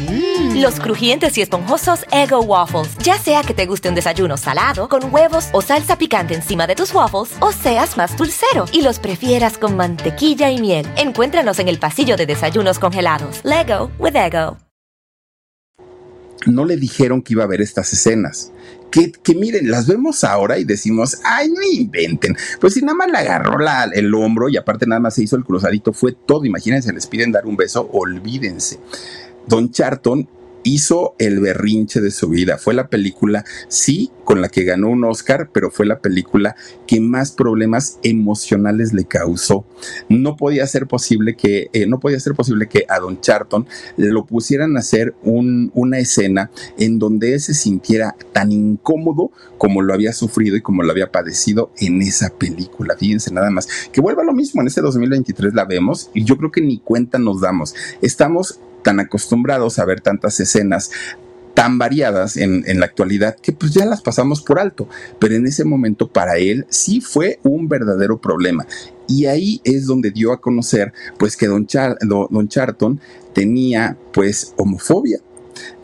Mm. Los crujientes y esponjosos Ego Waffles. Ya sea que te guste un desayuno salado, con huevos o salsa picante encima de tus waffles, o seas más dulcero y los prefieras con mantequilla y miel. Encuéntranos en el pasillo de desayunos congelados. Lego with Ego. No le dijeron que iba a ver estas escenas. Que, miren, las vemos ahora y decimos, ay, no inventen. Pues si nada más le agarró la, el hombro y aparte nada más se hizo el cruzadito, fue todo. Imagínense, les piden dar un beso, olvídense. Don Charlton hizo el berrinche de su vida. Fue la película, sí, con la que ganó un Oscar, pero fue la película que más problemas emocionales le causó. No podía ser posible que, eh, no podía ser posible que a Don Charton lo pusieran a hacer una escena en donde él se sintiera tan incómodo como lo había sufrido y como lo había padecido en esa película. Fíjense nada más. Que vuelva lo mismo, en este 2023 la vemos y yo creo que ni cuenta nos damos. Estamos tan acostumbrados a ver tantas escenas tan variadas en, la actualidad que pues ya las pasamos por alto, pero en ese momento para él sí fue un verdadero problema. Y ahí es donde dio a conocer pues que Don, Don Charton tenía pues homofobia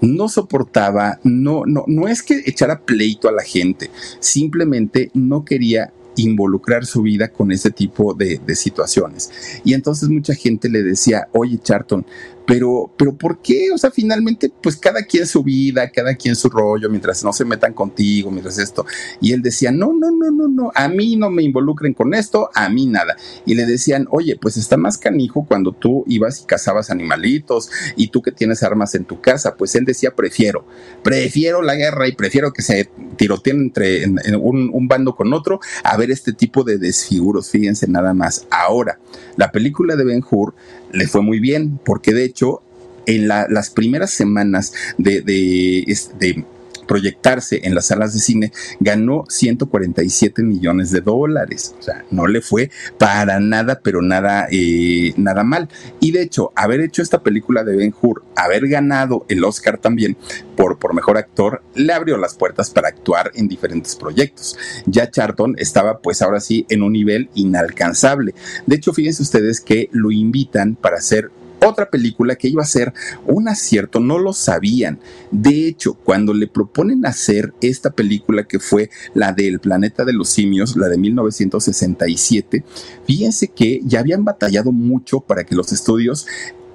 no soportaba, no, no, no es que echara pleito a la gente, simplemente no quería involucrar su vida con ese tipo de, de, situaciones. Y entonces mucha gente le decía, oye Charton, pero, pero ¿por qué? O sea, finalmente, pues cada quien su vida, cada quien su rollo, mientras no se metan contigo, mientras esto. Y él decía, no, no, no, no, no, a mí no me involucren con esto, a mí nada. Y le decían, oye, pues está más canijo cuando tú ibas y cazabas animalitos y tú que tienes armas en tu casa. Pues él decía, prefiero, prefiero la guerra y prefiero que se tiroteen entre un, un bando con otro a ver este tipo de desfiguros. Fíjense nada más. Ahora, la película de Ben Hur le fue muy bien, porque de hecho, en las primeras semanas de, de, proyectarse en las salas de cine, ganó 147 millones de dólares. O sea, no le fue para nada, pero nada, eh, nada mal. Y de hecho, haber hecho esta película de Ben Hur, haber ganado el Oscar también por, por mejor actor, le abrió las puertas para actuar en diferentes proyectos. Ya Charlton estaba, pues ahora sí, en un nivel inalcanzable. De hecho, fíjense ustedes que lo invitan para hacer otra película que iba a ser un acierto, no lo sabían. De hecho, cuando le proponen hacer esta película que fue la del planeta de los simios, la de 1967, fíjense que ya habían batallado mucho para que los estudios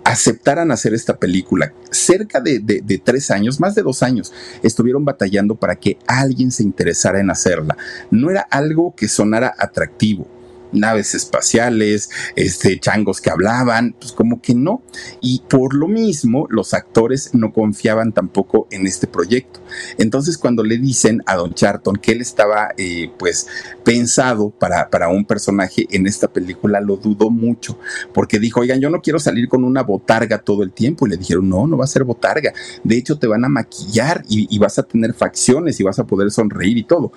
aceptaran hacer esta película. Cerca de, de, tres años, más de dos años, estuvieron batallando para que alguien se interesara en hacerla. No era algo que sonara atractivo naves espaciales, este, changos que hablaban, pues como que no. Y por lo mismo, los actores no confiaban tampoco en este proyecto. Entonces, cuando le dicen a Don Charton que él estaba, eh, pues, pensado para, para un personaje en esta película, lo dudó mucho, porque dijo, oigan, yo no quiero salir con una botarga todo el tiempo. Y le dijeron, no, no va a ser botarga. De hecho, te van a maquillar y, y vas a tener facciones y vas a poder sonreír y todo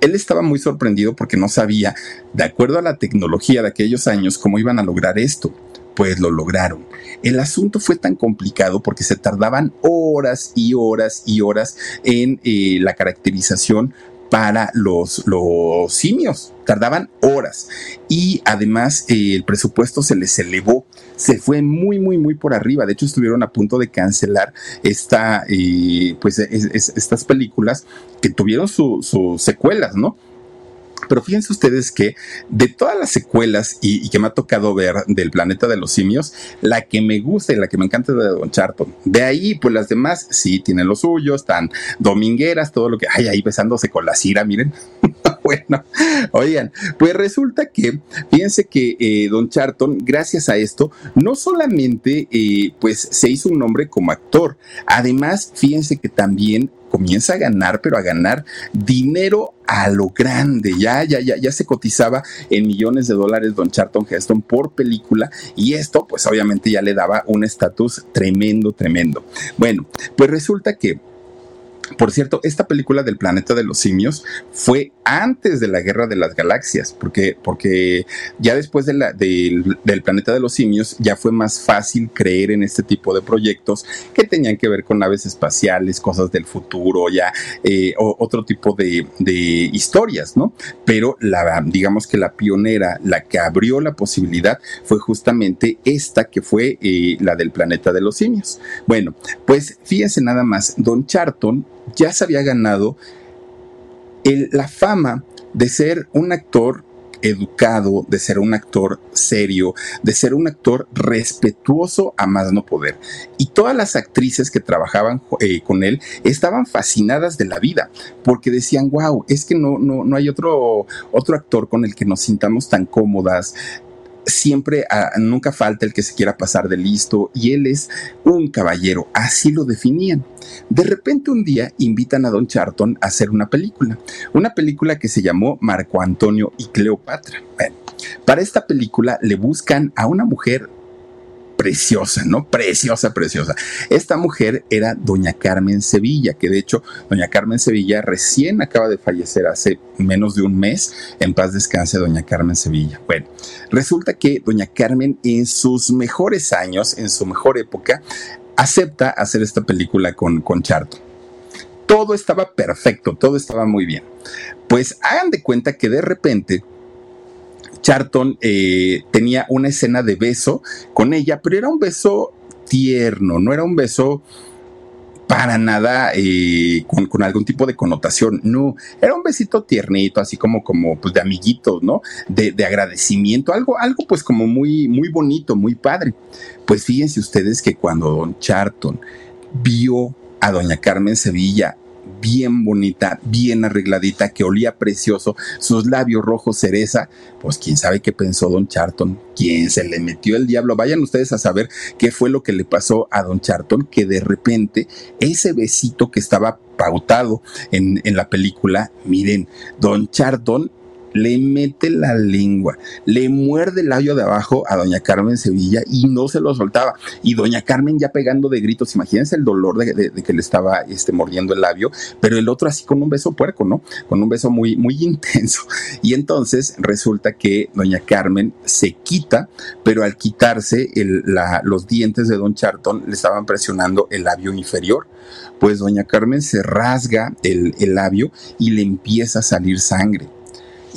él estaba muy sorprendido porque no sabía, de acuerdo a la tecnología de aquellos años, cómo iban a lograr esto. Pues lo lograron. El asunto fue tan complicado porque se tardaban horas y horas y horas en eh, la caracterización para los, simios. Tardaban horas. Y además eh, el presupuesto se les elevó. Se fue muy, muy, muy por arriba. De hecho, estuvieron a punto de cancelar esta, eh, pues, estas películas que tuvieron sus secuelas, ¿no? Pero fíjense ustedes que de todas las secuelas y, que me ha tocado ver del planeta de los simios, la que me gusta y la que me encanta es de Don Charton. De ahí, pues las demás sí tienen lo suyo, están domingueras, todo lo que hay ahí besándose con la cira, miren. *laughs* bueno, oigan, pues resulta que, fíjense que eh, Don Charton, gracias a esto, no solamente eh, pues se hizo un nombre como actor, además, fíjense que también comienza a ganar, pero a ganar dinero a lo grande. Ya, ya, ya, ya se cotizaba en millones de dólares Don Charlton Heston por película y esto, pues obviamente ya le daba un estatus tremendo, tremendo. Bueno, pues resulta que por cierto, esta película del planeta de los simios fue antes de la guerra de las galaxias, porque, porque ya después de del, planeta de los simios ya fue más fácil creer en este tipo de proyectos que tenían que ver con naves espaciales, cosas del futuro, ya eh, otro tipo de, historias, ¿no? Pero la, digamos que la pionera, la que abrió la posibilidad fue justamente esta que fue eh, la del planeta de los simios. Bueno, pues fíjense nada más, Don Charton ya se había ganado la fama de ser un actor educado, de ser un actor serio, de ser un actor respetuoso a más no poder. Y todas las actrices que trabajaban eh, con él estaban fascinadas de la vida, porque decían, wow, es que no, no, no hay otro, otro actor con el que nos sintamos tan cómodas, siempre, ah, nunca falta el que se quiera pasar de listo y él es un caballero, así lo definían. De repente un día invitan a Don Charton a hacer una película, una película que se llamó Marco Antonio y Cleopatra. Para esta película le buscan a una mujer preciosa, ¿no? Preciosa, preciosa. Esta mujer era doña Carmen Sevilla, que de hecho doña Carmen Sevilla recién acaba de fallecer hace menos de un mes. En paz descanse doña Carmen Sevilla. Bueno, resulta que doña Carmen en sus mejores años, en su mejor época, acepta hacer esta película con, con Charto. Todo estaba perfecto, todo estaba muy bien. Pues hagan de cuenta que de repente Charton eh, tenía una escena de beso con ella, pero era un beso tierno, no era un beso para nada eh, con, algún tipo de connotación. No, era un besito tiernito, así como, como pues de amiguitos, ¿no? De, de, agradecimiento, algo, algo pues como muy, muy bonito, muy padre. Pues fíjense ustedes que cuando Don Charton vio a Doña Carmen Sevilla bien bonita, bien arregladita, que olía precioso, sus labios rojos cereza, pues quién sabe qué pensó Don Charton, quién se le metió el diablo. Vayan ustedes a saber qué fue lo que le pasó a Don Charton, que de repente ese besito que estaba pautado en, en la película, miren, Don Charton le mete la lengua, le muerde el labio de abajo a doña Carmen Sevilla y no se lo soltaba. Y doña Carmen ya pegando de gritos, imagínense el dolor de, que le estaba este, mordiendo el labio, pero el otro así con un beso puerco, ¿no? Con un beso muy, muy *laughs* intenso. Y entonces resulta que doña Carmen se quita, pero al quitarse los dientes de don Charton le estaban presionando el labio inferior. Pues doña Carmen se rasga el labio y le empieza a salir sangre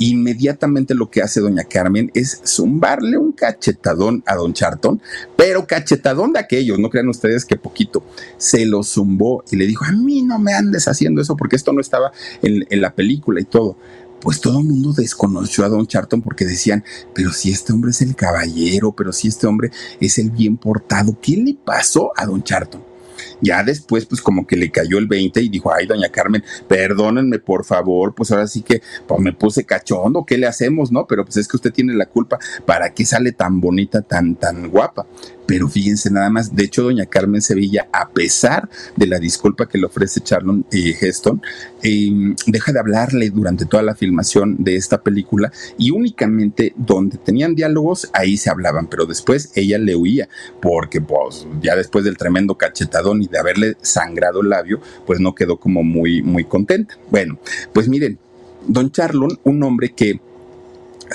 Inmediatamente lo que hace doña Carmen es zumbarle un cachetadón a don Charton, pero cachetadón de aquellos, no crean ustedes que poquito. Se lo zumbó y le dijo, a mí no me andes haciendo eso porque esto no estaba en, en la película y todo pues todo el mundo desconoció a Don Charton porque decían, pero si este hombre es el caballero, pero si este hombre es el bien portado, ¿qué le pasó a Don Charton? Ya después, pues como que le cayó el 20 y dijo, ay, doña Carmen, perdónenme por favor, pues ahora sí que pues, me puse cachondo, ¿qué le hacemos, no? Pero pues es que usted tiene la culpa, ¿para qué sale tan bonita, tan, tan guapa? Pero fíjense nada más, de hecho, doña Carmen Sevilla, a pesar de la disculpa que le ofrece Charlon eh, Heston, em, deja de hablarle durante toda la filmación de esta película y únicamente donde tenían diálogos, ahí se hablaban, pero después ella le huía, porque pues ya después del tremendo cachetadón y de haberle sangrado el labio, pues no quedó como muy, muy contenta. Bueno, pues miren, don Charlon, un hombre que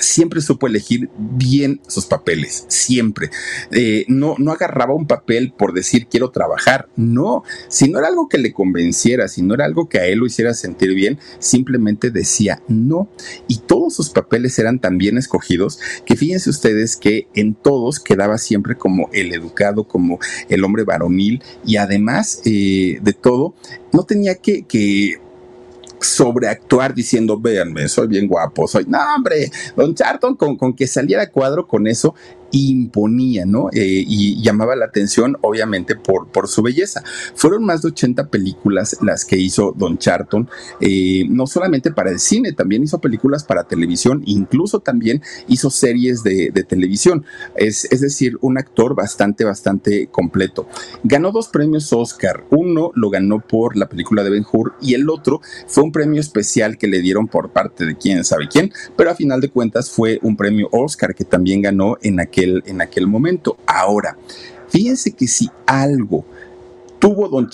siempre supo elegir bien sus papeles, siempre. Eh, no, no agarraba un papel por decir quiero trabajar, no. Si no era algo que le convenciera, si no era algo que a él lo hiciera sentir bien, simplemente decía no. Y todos sus papeles eran tan bien escogidos que fíjense ustedes que en todos quedaba siempre como el educado, como el hombre varonil y además eh, de todo, no tenía que, que sobreactuar diciendo, véanme, soy bien guapo, soy, no hombre, Don Charton con, con que saliera cuadro con eso, imponía, ¿no? Eh, y llamaba la atención, obviamente, por, por su belleza. Fueron más de 80 películas las que hizo Don Charton, eh, no solamente para el cine, también hizo películas para televisión, incluso también hizo series de, televisión. Es, es, decir, un actor bastante, bastante completo. Ganó dos premios Oscar. Uno lo ganó por la película de Ben Hur y el otro fue un premio especial que le dieron por parte de quién sabe quién, pero a final de cuentas fue un premio Oscar que también ganó en aquel en aquel momento. Ahora, fíjense que si algo tuvo don,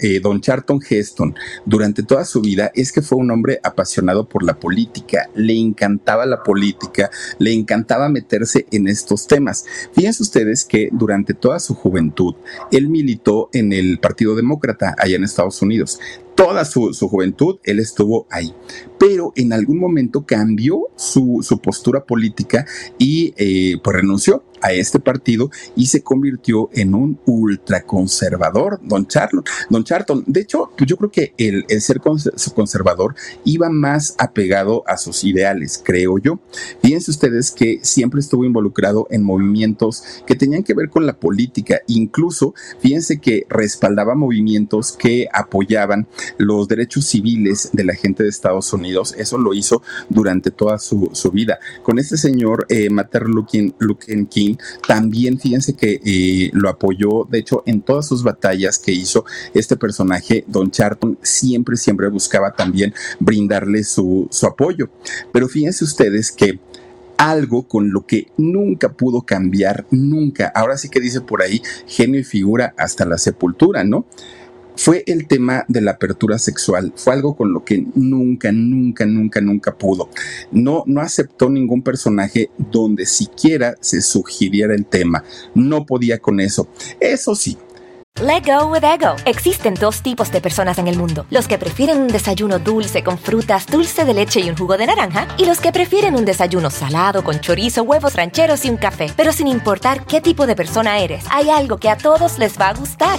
eh, don Charlton Heston durante toda su vida es que fue un hombre apasionado por la política, le encantaba la política, le encantaba meterse en estos temas. Fíjense ustedes que durante toda su juventud él militó en el Partido Demócrata allá en Estados Unidos toda su, juventud él estuvo ahí. Pero en algún momento cambió su, postura política y eh, pues renunció a este partido y se convirtió en un ultraconservador, don Charlton. Don Charlton, de hecho, pues yo creo que el, ser conservador iba más apegado a sus ideales, creo yo. Fíjense ustedes que siempre estuvo involucrado en movimientos que tenían que ver con la política, incluso fíjense que respaldaba movimientos que apoyaban los derechos civiles de la gente de Estados Unidos. Eso lo hizo durante toda su, vida. Con este señor, eh, Mater Luken King, también fíjense que eh, lo apoyó, de hecho, en todas sus batallas que hizo este personaje, Don Charton, siempre, siempre buscaba también brindarle su, su apoyo. Pero fíjense ustedes que algo con lo que nunca pudo cambiar, nunca. Ahora sí que dice por ahí, genio y figura hasta la sepultura, ¿no? Fue el tema de la apertura sexual, fue algo con lo que nunca, nunca, nunca, nunca pudo. No, no aceptó ningún personaje donde siquiera se sugiriera el tema, no podía con eso. Eso sí, Let go with ego. Existen dos tipos de personas en el mundo: los que prefieren un desayuno dulce con frutas, dulce de leche y un jugo de naranja, y los que prefieren un desayuno salado con chorizo, huevos rancheros y un café. Pero sin importar qué tipo de persona eres, hay algo que a todos les va a gustar.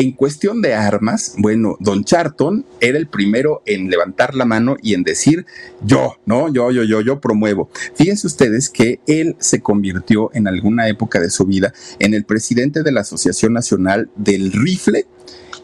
En cuestión de armas, bueno, Don Charton era el primero en levantar la mano y en decir yo, ¿no? Yo, yo, yo, yo promuevo. Fíjense ustedes que él se convirtió en alguna época de su vida en el presidente de la Asociación Nacional del Rifle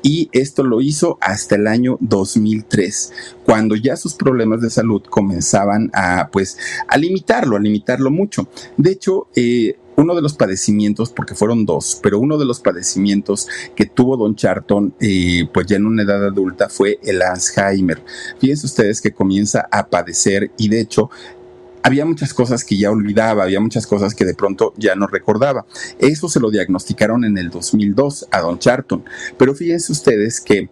y esto lo hizo hasta el año 2003, cuando ya sus problemas de salud comenzaban a, pues, a limitarlo, a limitarlo mucho. De hecho, eh, uno de los padecimientos, porque fueron dos, pero uno de los padecimientos que tuvo Don Charton, eh, pues ya en una edad adulta, fue el Alzheimer. Fíjense ustedes que comienza a padecer y de hecho había muchas cosas que ya olvidaba, había muchas cosas que de pronto ya no recordaba. Eso se lo diagnosticaron en el 2002 a Don Charton. Pero fíjense ustedes que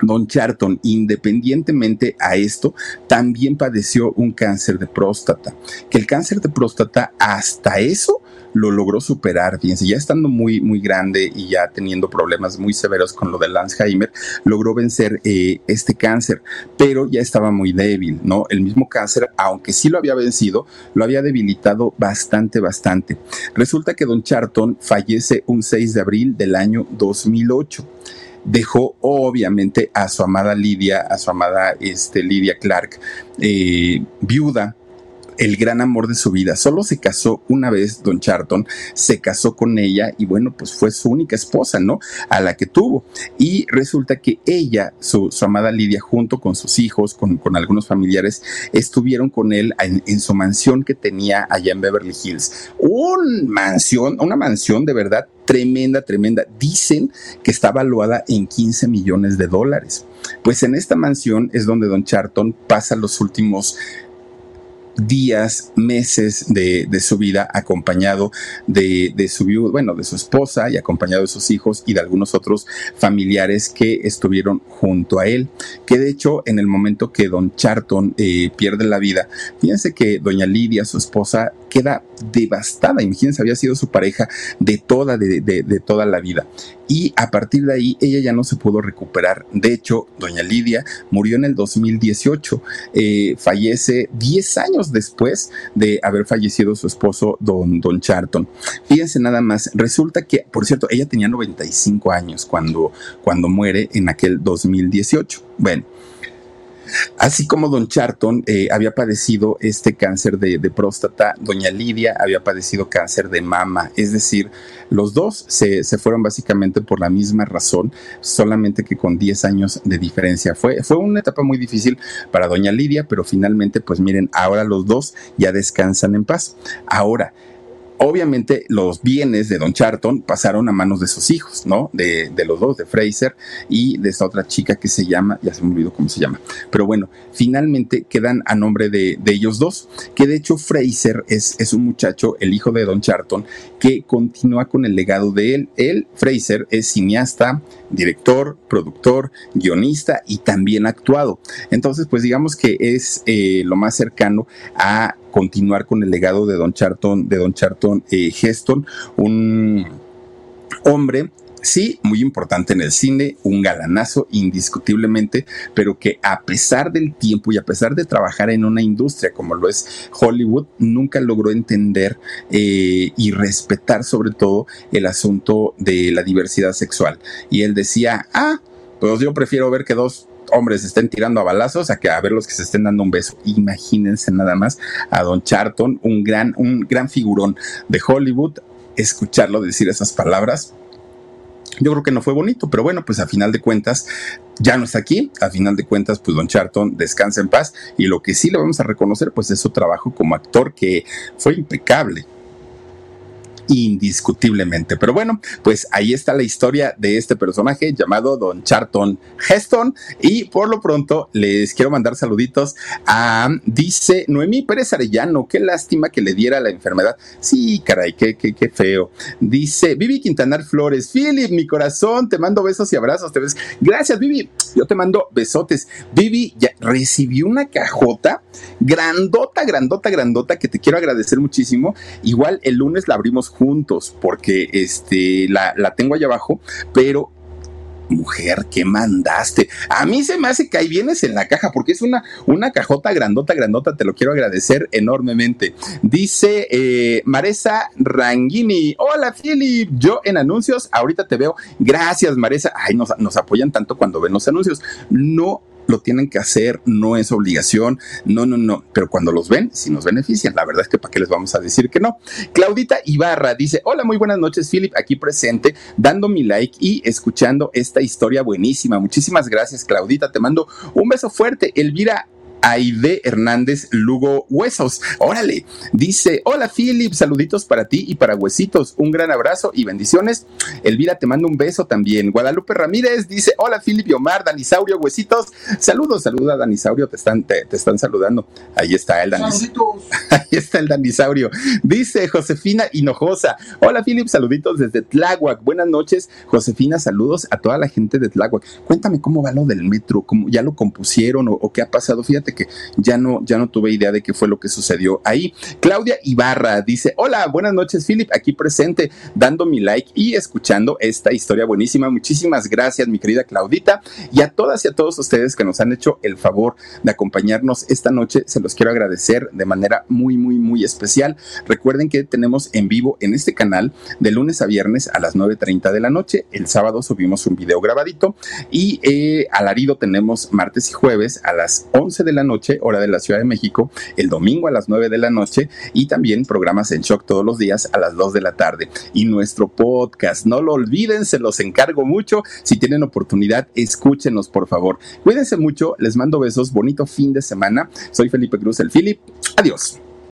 Don Charton, independientemente a esto, también padeció un cáncer de próstata. Que el cáncer de próstata, hasta eso, lo logró superar. Fíjense, ya estando muy, muy grande y ya teniendo problemas muy severos con lo del Alzheimer, logró vencer eh, este cáncer, pero ya estaba muy débil, ¿no? El mismo cáncer, aunque sí lo había vencido, lo había debilitado bastante, bastante. Resulta que Don Charton fallece un 6 de abril del año 2008 dejó obviamente a su amada Lidia, a su amada este, Lidia Clark, eh, viuda, el gran amor de su vida. Solo se casó una vez, Don Charton, se casó con ella y bueno, pues fue su única esposa, ¿no? A la que tuvo. Y resulta que ella, su, amada Lidia, junto con sus hijos, con, algunos familiares, estuvieron con él en, su mansión que tenía allá en Beverly Hills. Un mansión, una mansión de verdad tremenda, tremenda. Dicen que está valuada en 15 millones de dólares. Pues en esta mansión es donde Don Charton pasa los últimos días, meses de, su vida acompañado de, de su bueno, de su esposa y acompañado de sus hijos y de algunos otros familiares que estuvieron junto a él. Que de hecho, en el momento que don Charton eh, pierde la vida, fíjense que doña Lidia, su esposa, queda devastada. Imagínense, había sido su pareja de toda, de, toda la vida. Y a partir de ahí, ella ya no se pudo recuperar. De hecho, doña Lidia murió en el 2018. Eh, fallece 10 años después de haber fallecido su esposo, don, don Charton. Fíjense nada más, resulta que, por cierto, ella tenía 95 años cuando, cuando muere en aquel 2018. Bueno, Así como don Charton eh, había padecido este cáncer de, próstata, doña Lidia había padecido cáncer de mama, es decir, los dos se, fueron básicamente por la misma razón, solamente que con 10 años de diferencia. Fue, fue una etapa muy difícil para doña Lidia, pero finalmente, pues miren, ahora los dos ya descansan en paz. Ahora, Obviamente los bienes de Don Charton pasaron a manos de sus hijos, ¿no? De, los dos, de Fraser y de esta otra chica que se llama, ya se me olvidó cómo se llama, pero bueno, finalmente quedan a nombre de, ellos dos, que de hecho Fraser es, es un muchacho, el hijo de Don Charton, que continúa con el legado de él. Él, Fraser, es cineasta, director, productor, guionista y también actuado. Entonces, pues digamos que es eh, lo más cercano a continuar con el legado de Don Charton, de Don Charton eh, Heston, un hombre sí, muy importante en el cine, un galanazo indiscutiblemente, pero que a pesar del tiempo y a pesar de trabajar en una industria como lo es Hollywood, nunca logró entender eh, y respetar sobre todo el asunto de la diversidad sexual. Y él decía, ah, pues yo prefiero ver que dos hombres estén tirando a balazos a que a ver los que se estén dando un beso. Imagínense nada más a Don Charton, un gran, un gran figurón de Hollywood, escucharlo decir esas palabras. Yo creo que no fue bonito, pero bueno, pues a final de cuentas ya no está aquí. A final de cuentas, pues Don Charton descansa en paz y lo que sí le vamos a reconocer, pues es su trabajo como actor que fue impecable indiscutiblemente. Pero bueno, pues ahí está la historia de este personaje llamado Don Charton Heston. Y por lo pronto les quiero mandar saluditos a, dice Noemí Pérez Arellano, qué lástima que le diera la enfermedad. Sí, caray, qué, qué, qué feo. Dice Vivi Quintanar Flores, Philip, mi corazón, te mando besos y abrazos. Te ves. Gracias, Vivi. Yo te mando besotes. Vivi ya recibió una cajota grandota, grandota, grandota que te quiero agradecer muchísimo. Igual el lunes la abrimos juntos porque este, la, la tengo allá abajo, pero mujer, ¿qué mandaste? A mí se me hace que ahí vienes en la caja, porque es una, una cajota grandota, grandota, te lo quiero agradecer enormemente. Dice eh, Maresa Rangini, hola Philip, yo en anuncios, ahorita te veo, gracias Maresa, ay, nos, nos apoyan tanto cuando ven los anuncios, no lo tienen que hacer, no es obligación, no, no, no, pero cuando los ven, si nos benefician, la verdad es que para qué les vamos a decir que no. Claudita Ibarra dice, hola, muy buenas noches, Philip, aquí presente, dando mi like y escuchando esta historia buenísima. Muchísimas gracias, Claudita, te mando un beso fuerte. Elvira Aide Hernández Lugo Huesos. Órale, dice, hola Philip, saluditos para ti y para Huesitos, un gran abrazo y bendiciones. Elvira, te mando un beso también. Guadalupe Ramírez dice, hola Philip y Omar, Danisaurio, Huesitos. Saludos, saluda Danisaurio, te están, te, están saludando. Ahí está el Danisaurio. *laughs* Ahí está el Danisaurio. Dice Josefina Hinojosa, hola Philip, saluditos desde Tláhuac. Buenas noches, Josefina, saludos a toda la gente de Tláhuac. Cuéntame cómo va lo del metro, cómo ya lo compusieron o, o qué ha pasado. Fíjate que ya no, ya no tuve idea de qué fue lo que sucedió ahí. Claudia Ibarra dice, hola, buenas noches, Philip, aquí presente, dando mi like y escuchando esta historia buenísima. Muchísimas gracias, mi querida Claudita, y a todas y a todos ustedes que nos han hecho el favor de acompañarnos esta noche. Se los quiero agradecer de manera muy, muy, muy especial. Recuerden que tenemos en vivo en este canal de lunes a viernes a las 9.30 de la noche. El sábado subimos un video grabadito y eh, alarido tenemos martes y jueves a las 11 de la noche, hora de la Ciudad de México, el domingo a las 9 de la noche y también programas en shock todos los días a las 2 de la tarde. Y nuestro podcast, no lo olviden, se los encargo mucho. Si tienen oportunidad, escúchenos por favor. Cuídense mucho, les mando besos, bonito fin de semana. Soy Felipe Cruz, el Philip. Adiós.